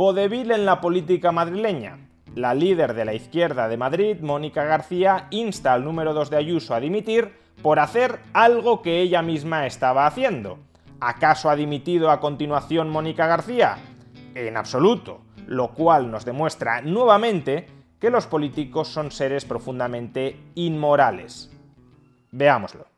Vodevil en la política madrileña. La líder de la izquierda de Madrid, Mónica García, insta al número 2 de Ayuso a dimitir por hacer algo que ella misma estaba haciendo. ¿Acaso ha dimitido a continuación Mónica García? En absoluto, lo cual nos demuestra nuevamente que los políticos son seres profundamente inmorales. Veámoslo.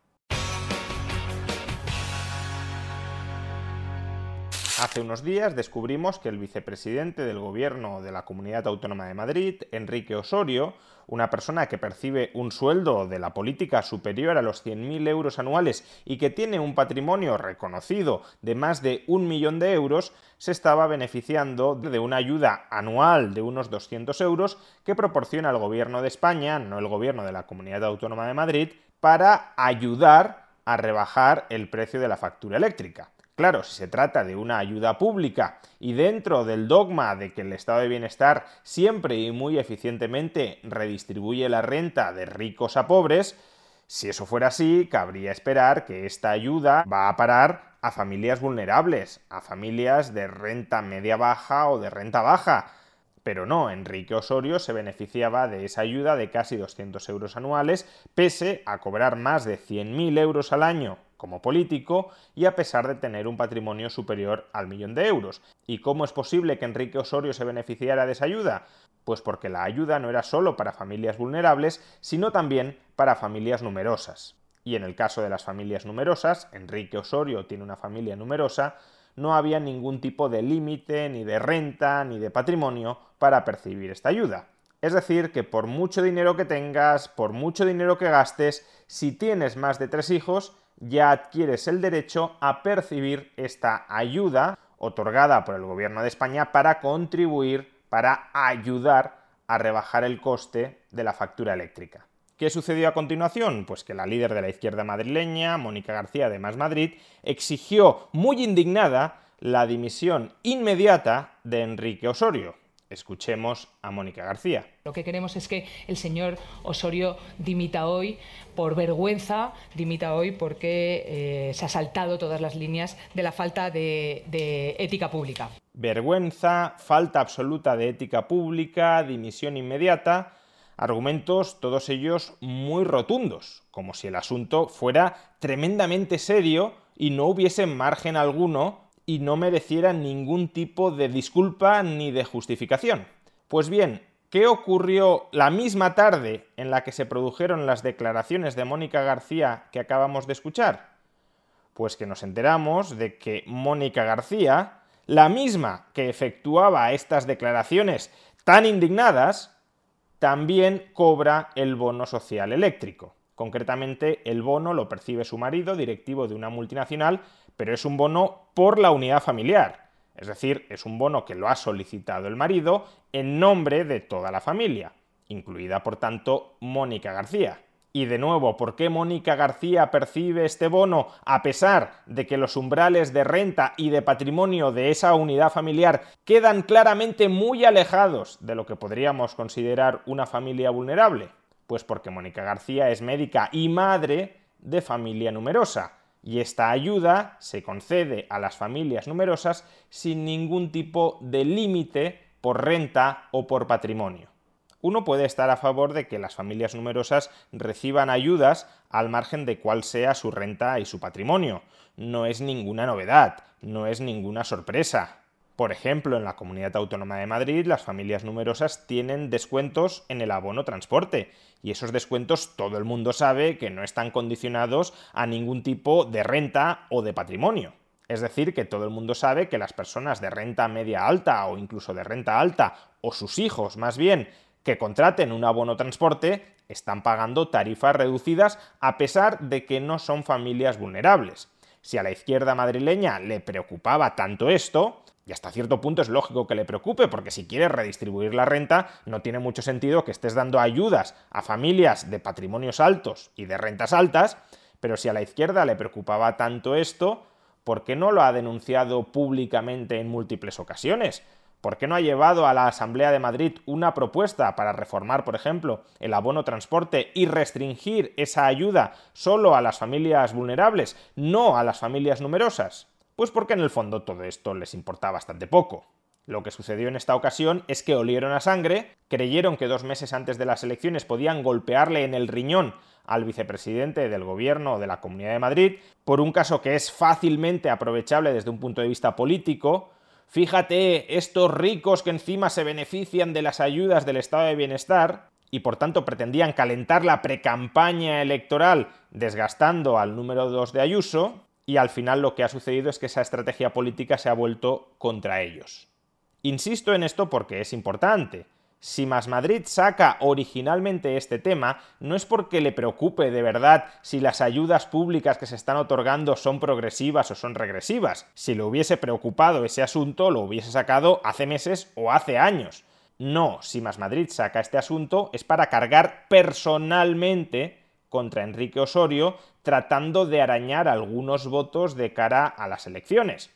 Hace unos días descubrimos que el vicepresidente del gobierno de la Comunidad Autónoma de Madrid, Enrique Osorio, una persona que percibe un sueldo de la política superior a los 100.000 euros anuales y que tiene un patrimonio reconocido de más de un millón de euros, se estaba beneficiando de una ayuda anual de unos 200 euros que proporciona el gobierno de España, no el gobierno de la Comunidad Autónoma de Madrid, para ayudar a rebajar el precio de la factura eléctrica. Claro, si se trata de una ayuda pública y dentro del dogma de que el estado de bienestar siempre y muy eficientemente redistribuye la renta de ricos a pobres, si eso fuera así, cabría esperar que esta ayuda va a parar a familias vulnerables, a familias de renta media baja o de renta baja. Pero no, Enrique Osorio se beneficiaba de esa ayuda de casi 200 euros anuales, pese a cobrar más de 100.000 euros al año como político y a pesar de tener un patrimonio superior al millón de euros. ¿Y cómo es posible que Enrique Osorio se beneficiara de esa ayuda? Pues porque la ayuda no era solo para familias vulnerables, sino también para familias numerosas. Y en el caso de las familias numerosas, Enrique Osorio tiene una familia numerosa, no había ningún tipo de límite, ni de renta, ni de patrimonio para percibir esta ayuda. Es decir, que por mucho dinero que tengas, por mucho dinero que gastes, si tienes más de tres hijos, ya adquieres el derecho a percibir esta ayuda otorgada por el Gobierno de España para contribuir, para ayudar a rebajar el coste de la factura eléctrica. ¿Qué sucedió a continuación? Pues que la líder de la izquierda madrileña, Mónica García de Más Madrid, exigió muy indignada la dimisión inmediata de Enrique Osorio. Escuchemos a Mónica García. Lo que queremos es que el señor Osorio dimita hoy por vergüenza, dimita hoy porque eh, se ha saltado todas las líneas de la falta de, de ética pública. Vergüenza, falta absoluta de ética pública, dimisión inmediata, argumentos todos ellos muy rotundos, como si el asunto fuera tremendamente serio y no hubiese margen alguno y no mereciera ningún tipo de disculpa ni de justificación. Pues bien, ¿qué ocurrió la misma tarde en la que se produjeron las declaraciones de Mónica García que acabamos de escuchar? Pues que nos enteramos de que Mónica García, la misma que efectuaba estas declaraciones tan indignadas, también cobra el bono social eléctrico. Concretamente, el bono lo percibe su marido, directivo de una multinacional, pero es un bono por la unidad familiar. Es decir, es un bono que lo ha solicitado el marido en nombre de toda la familia, incluida por tanto Mónica García. Y de nuevo, ¿por qué Mónica García percibe este bono a pesar de que los umbrales de renta y de patrimonio de esa unidad familiar quedan claramente muy alejados de lo que podríamos considerar una familia vulnerable? Pues porque Mónica García es médica y madre de familia numerosa, y esta ayuda se concede a las familias numerosas sin ningún tipo de límite por renta o por patrimonio. Uno puede estar a favor de que las familias numerosas reciban ayudas al margen de cuál sea su renta y su patrimonio. No es ninguna novedad, no es ninguna sorpresa. Por ejemplo, en la Comunidad Autónoma de Madrid las familias numerosas tienen descuentos en el abono transporte y esos descuentos todo el mundo sabe que no están condicionados a ningún tipo de renta o de patrimonio. Es decir, que todo el mundo sabe que las personas de renta media alta o incluso de renta alta o sus hijos más bien que contraten un abono transporte están pagando tarifas reducidas a pesar de que no son familias vulnerables. Si a la izquierda madrileña le preocupaba tanto esto, y hasta cierto punto es lógico que le preocupe, porque si quieres redistribuir la renta, no tiene mucho sentido que estés dando ayudas a familias de patrimonios altos y de rentas altas, pero si a la izquierda le preocupaba tanto esto, ¿por qué no lo ha denunciado públicamente en múltiples ocasiones? ¿Por qué no ha llevado a la Asamblea de Madrid una propuesta para reformar, por ejemplo, el abono transporte y restringir esa ayuda solo a las familias vulnerables, no a las familias numerosas? Pues porque en el fondo todo esto les importa bastante poco. Lo que sucedió en esta ocasión es que olieron a sangre, creyeron que dos meses antes de las elecciones podían golpearle en el riñón al vicepresidente del gobierno de la Comunidad de Madrid, por un caso que es fácilmente aprovechable desde un punto de vista político. Fíjate, estos ricos que encima se benefician de las ayudas del estado de bienestar, y por tanto pretendían calentar la precampaña electoral desgastando al número 2 de Ayuso, y al final lo que ha sucedido es que esa estrategia política se ha vuelto contra ellos. Insisto en esto porque es importante. Si Más Madrid saca originalmente este tema, no es porque le preocupe de verdad si las ayudas públicas que se están otorgando son progresivas o son regresivas. Si le hubiese preocupado ese asunto, lo hubiese sacado hace meses o hace años. No, si Más Madrid saca este asunto es para cargar personalmente contra Enrique Osorio, tratando de arañar algunos votos de cara a las elecciones.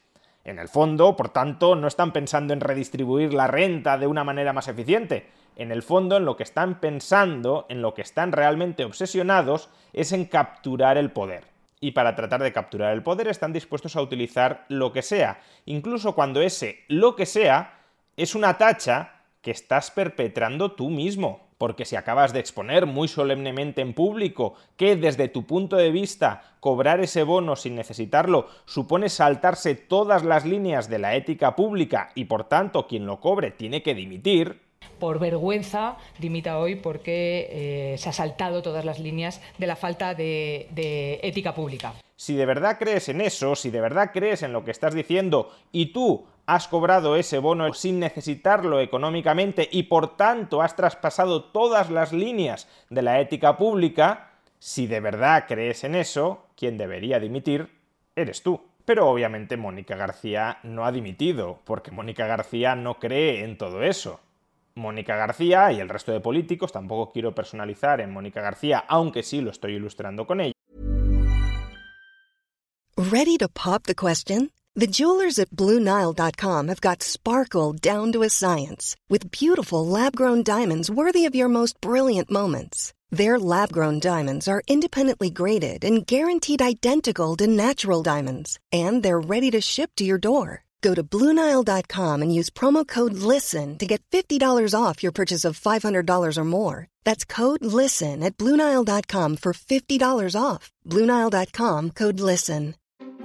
En el fondo, por tanto, no están pensando en redistribuir la renta de una manera más eficiente. En el fondo, en lo que están pensando, en lo que están realmente obsesionados, es en capturar el poder. Y para tratar de capturar el poder están dispuestos a utilizar lo que sea, incluso cuando ese lo que sea es una tacha que estás perpetrando tú mismo porque si acabas de exponer muy solemnemente en público que desde tu punto de vista cobrar ese bono sin necesitarlo supone saltarse todas las líneas de la ética pública y por tanto quien lo cobre tiene que dimitir, por vergüenza dimita hoy porque eh, se ha saltado todas las líneas de la falta de, de ética pública. Si de verdad crees en eso, si de verdad crees en lo que estás diciendo y tú has cobrado ese bono sin necesitarlo económicamente y por tanto has traspasado todas las líneas de la ética pública, si de verdad crees en eso, quien debería dimitir eres tú. Pero obviamente Mónica García no ha dimitido, porque Mónica García no cree en todo eso. Mónica García y el resto de políticos, tampoco quiero personalizar en Mónica García, aunque sí lo estoy ilustrando con ella. Ready to pop the question? The jewelers at BlueNile.com have got sparkle down to a science with beautiful lab-grown diamonds worthy of your most brilliant moments. Their lab-grown diamonds are independently graded and guaranteed identical to natural diamonds, and they're ready to ship to your door. Go to Bluenile.com and use promo code LISTEN to get $50 off your purchase of $500 or more. That's code LISTEN at Bluenile.com for $50 off. Bluenile.com code LISTEN.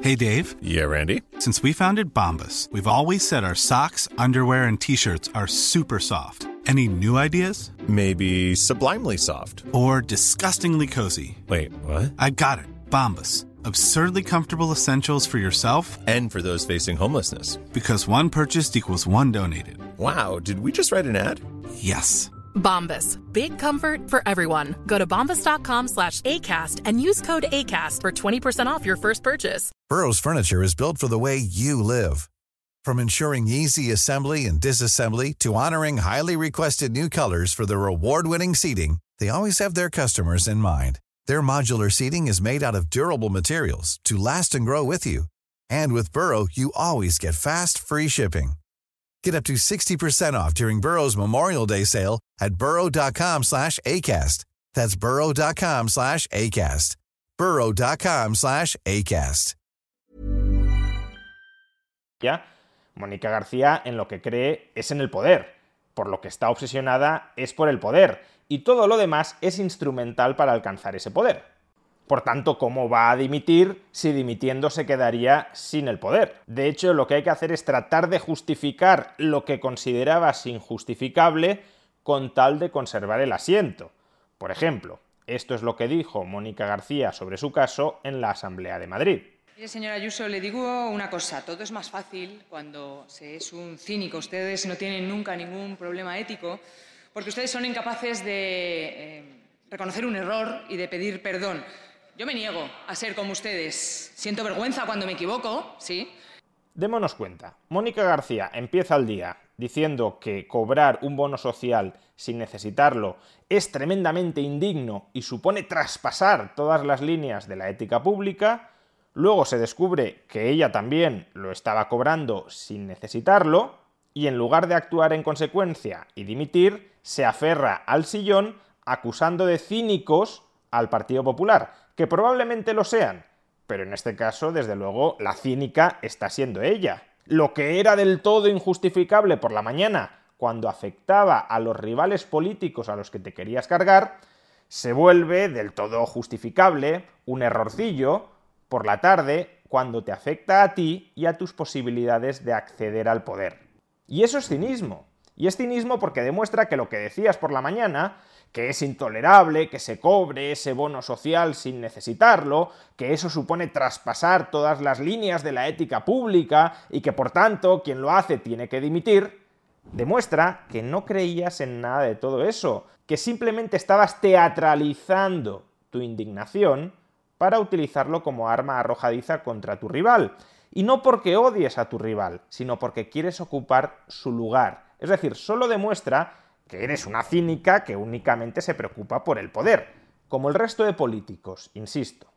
Hey, Dave. Yeah, Randy. Since we founded Bombus, we've always said our socks, underwear, and t shirts are super soft. Any new ideas? Maybe sublimely soft. Or disgustingly cozy. Wait, what? I got it. Bombus. Absurdly comfortable essentials for yourself and for those facing homelessness. Because one purchased equals one donated. Wow, did we just write an ad? Yes. Bombas. Big comfort for everyone. Go to bombas.com slash ACAST and use code ACAST for 20% off your first purchase. Burrow's furniture is built for the way you live. From ensuring easy assembly and disassembly to honoring highly requested new colors for their award-winning seating, they always have their customers in mind. Their modular seating is made out of durable materials to last and grow with you. And with Burrow, you always get fast, free shipping. Get up to 60% off during Burrow's Memorial Day sale at burrow.com slash ACAST. That's burrow.com slash ACAST. burrow.com slash ACAST. Ya, Mónica García en lo que cree es en el poder. Por lo que está obsesionada es por el poder. Y todo lo demás es instrumental para alcanzar ese poder. Por tanto, ¿cómo va a dimitir si dimitiendo se quedaría sin el poder? De hecho, lo que hay que hacer es tratar de justificar lo que considerabas injustificable con tal de conservar el asiento. Por ejemplo, esto es lo que dijo Mónica García sobre su caso en la Asamblea de Madrid. Señora Ayuso, le digo una cosa, todo es más fácil cuando se es un cínico. Ustedes no tienen nunca ningún problema ético porque ustedes son incapaces de eh, reconocer un error y de pedir perdón. Yo me niego a ser como ustedes. Siento vergüenza cuando me equivoco, sí. Démonos cuenta, Mónica García empieza el día diciendo que cobrar un bono social sin necesitarlo es tremendamente indigno y supone traspasar todas las líneas de la ética pública, luego se descubre que ella también lo estaba cobrando sin necesitarlo, y en lugar de actuar en consecuencia y dimitir, se aferra al sillón acusando de cínicos al Partido Popular, que probablemente lo sean, pero en este caso, desde luego, la cínica está siendo ella. Lo que era del todo injustificable por la mañana, cuando afectaba a los rivales políticos a los que te querías cargar, se vuelve del todo justificable, un errorcillo, por la tarde, cuando te afecta a ti y a tus posibilidades de acceder al poder. Y eso es cinismo. Y es cinismo porque demuestra que lo que decías por la mañana que es intolerable que se cobre ese bono social sin necesitarlo, que eso supone traspasar todas las líneas de la ética pública y que por tanto quien lo hace tiene que dimitir, demuestra que no creías en nada de todo eso, que simplemente estabas teatralizando tu indignación para utilizarlo como arma arrojadiza contra tu rival. Y no porque odies a tu rival, sino porque quieres ocupar su lugar. Es decir, solo demuestra que eres una cínica que únicamente se preocupa por el poder, como el resto de políticos, insisto.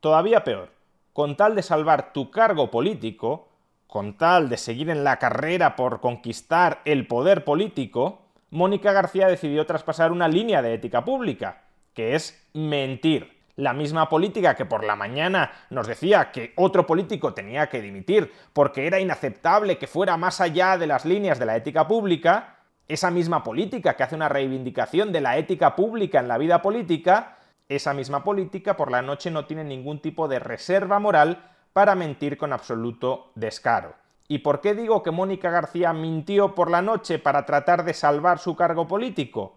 Todavía peor, con tal de salvar tu cargo político, con tal de seguir en la carrera por conquistar el poder político, Mónica García decidió traspasar una línea de ética pública, que es mentir. La misma política que por la mañana nos decía que otro político tenía que dimitir porque era inaceptable que fuera más allá de las líneas de la ética pública, esa misma política que hace una reivindicación de la ética pública en la vida política, esa misma política por la noche no tiene ningún tipo de reserva moral para mentir con absoluto descaro. ¿Y por qué digo que Mónica García mintió por la noche para tratar de salvar su cargo político?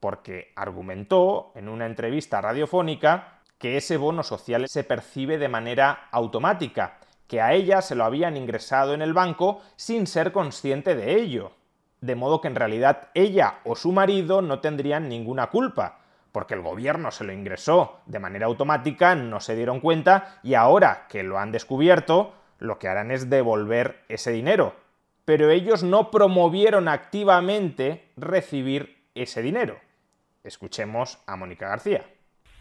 Porque argumentó en una entrevista radiofónica que ese bono social se percibe de manera automática, que a ella se lo habían ingresado en el banco sin ser consciente de ello de modo que en realidad ella o su marido no tendrían ninguna culpa, porque el gobierno se lo ingresó de manera automática, no se dieron cuenta y ahora que lo han descubierto, lo que harán es devolver ese dinero. Pero ellos no promovieron activamente recibir ese dinero. Escuchemos a Mónica García.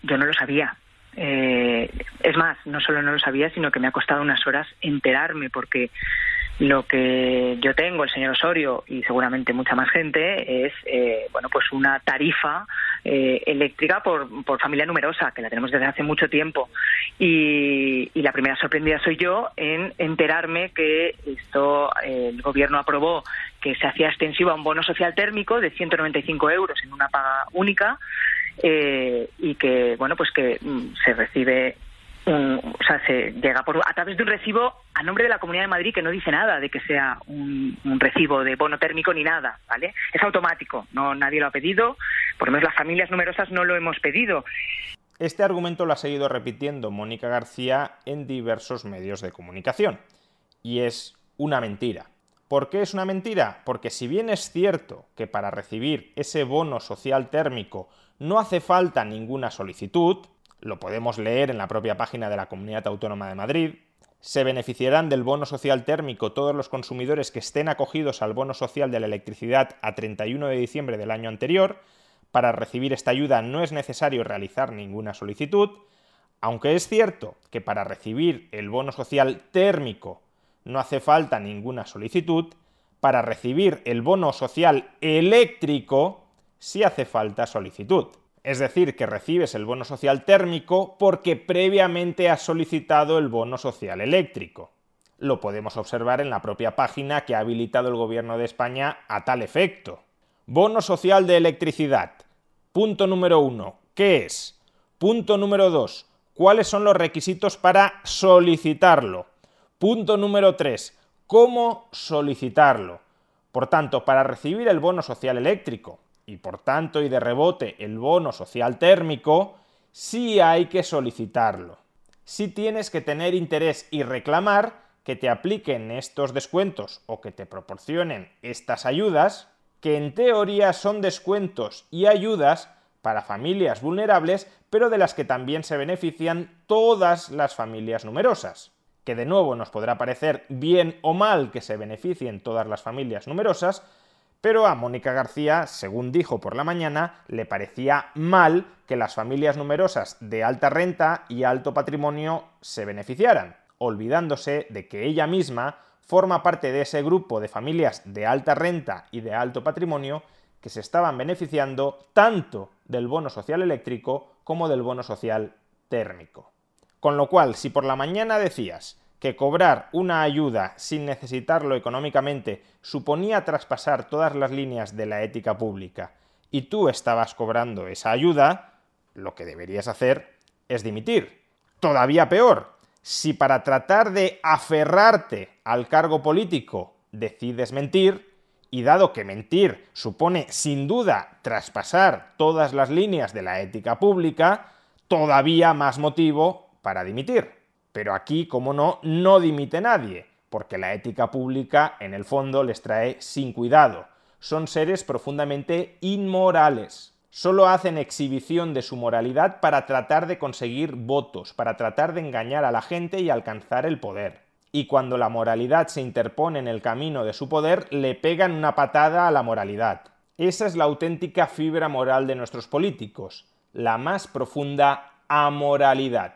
Yo no lo sabía. Eh, es más, no solo no lo sabía, sino que me ha costado unas horas enterarme porque lo que yo tengo, el señor Osorio y seguramente mucha más gente es eh, bueno pues una tarifa eh, eléctrica por, por, familia numerosa que la tenemos desde hace mucho tiempo. Y, la primera sorprendida soy yo en enterarme que esto el gobierno aprobó que se hacía extensivo a un bono social térmico de 195 euros en una paga única eh, y que bueno pues que mm, se recibe o sea, se llega por, a través de un recibo a nombre de la Comunidad de Madrid que no dice nada de que sea un, recibo de bono térmico ni nada, ¿vale? Es automático, no nadie lo ha pedido, por lo menos las familias numerosas no lo hemos pedido. Este argumento lo ha seguido repitiendo Mónica García en diversos medios de comunicación y es una mentira. ¿Por qué es una mentira? Porque si bien es cierto que para recibir ese bono social térmico no hace falta ninguna solicitud, lo podemos leer en la propia página de la Comunidad Autónoma de Madrid, se beneficiarán del bono social térmico todos los consumidores que estén acogidos al bono social de la electricidad a 31 de diciembre del año anterior. Para recibir esta ayuda no es necesario realizar ninguna solicitud, aunque es cierto que para recibir el bono social térmico no hace falta ninguna solicitud, para recibir el bono social eléctrico sí hace falta solicitud. Es decir, que recibes el bono social térmico porque previamente has solicitado el bono social eléctrico. Lo podemos observar en la propia página que ha habilitado el Gobierno de España a tal efecto. Bono social de electricidad. Punto número uno. ¿Qué es? Punto número dos. ¿Cuáles son los requisitos para solicitarlo? Punto número tres. ¿Cómo solicitarlo? Por tanto, para recibir el bono social eléctrico, y por tanto y de rebote el bono social térmico, sí hay que solicitarlo. Sí tienes que tener interés y reclamar que te apliquen estos descuentos o que te proporcionen estas ayudas, que en teoría son descuentos y ayudas para familias vulnerables, pero de las que también se benefician todas las familias numerosas. Que de nuevo nos podrá parecer bien o mal que se beneficien todas las familias numerosas, pero a Mónica García, según dijo por la mañana, le parecía mal que las familias numerosas de alta renta y alto patrimonio se beneficiaran, olvidándose de que ella misma forma parte de ese grupo de familias de alta renta y de alto patrimonio que se estaban beneficiando tanto del bono social eléctrico como del bono social térmico. Con lo cual, si por la mañana decías que cobrar una ayuda sin necesitarlo económicamente suponía traspasar todas las líneas de la ética pública y tú estabas cobrando esa ayuda, lo que deberías hacer es dimitir. Todavía peor, si para tratar de aferrarte al cargo político decides mentir, y dado que mentir supone sin duda traspasar todas las líneas de la ética pública, todavía más motivo para dimitir. Pero aquí, como no, no dimite nadie, porque la ética pública en el fondo les trae sin cuidado. Son seres profundamente inmorales. Solo hacen exhibición de su moralidad para tratar de conseguir votos, para tratar de engañar a la gente y alcanzar el poder y cuando la moralidad se interpone en el camino de su poder, le pegan una patada a la moralidad. Esa es la auténtica fibra moral de nuestros políticos, la más profunda amoralidad.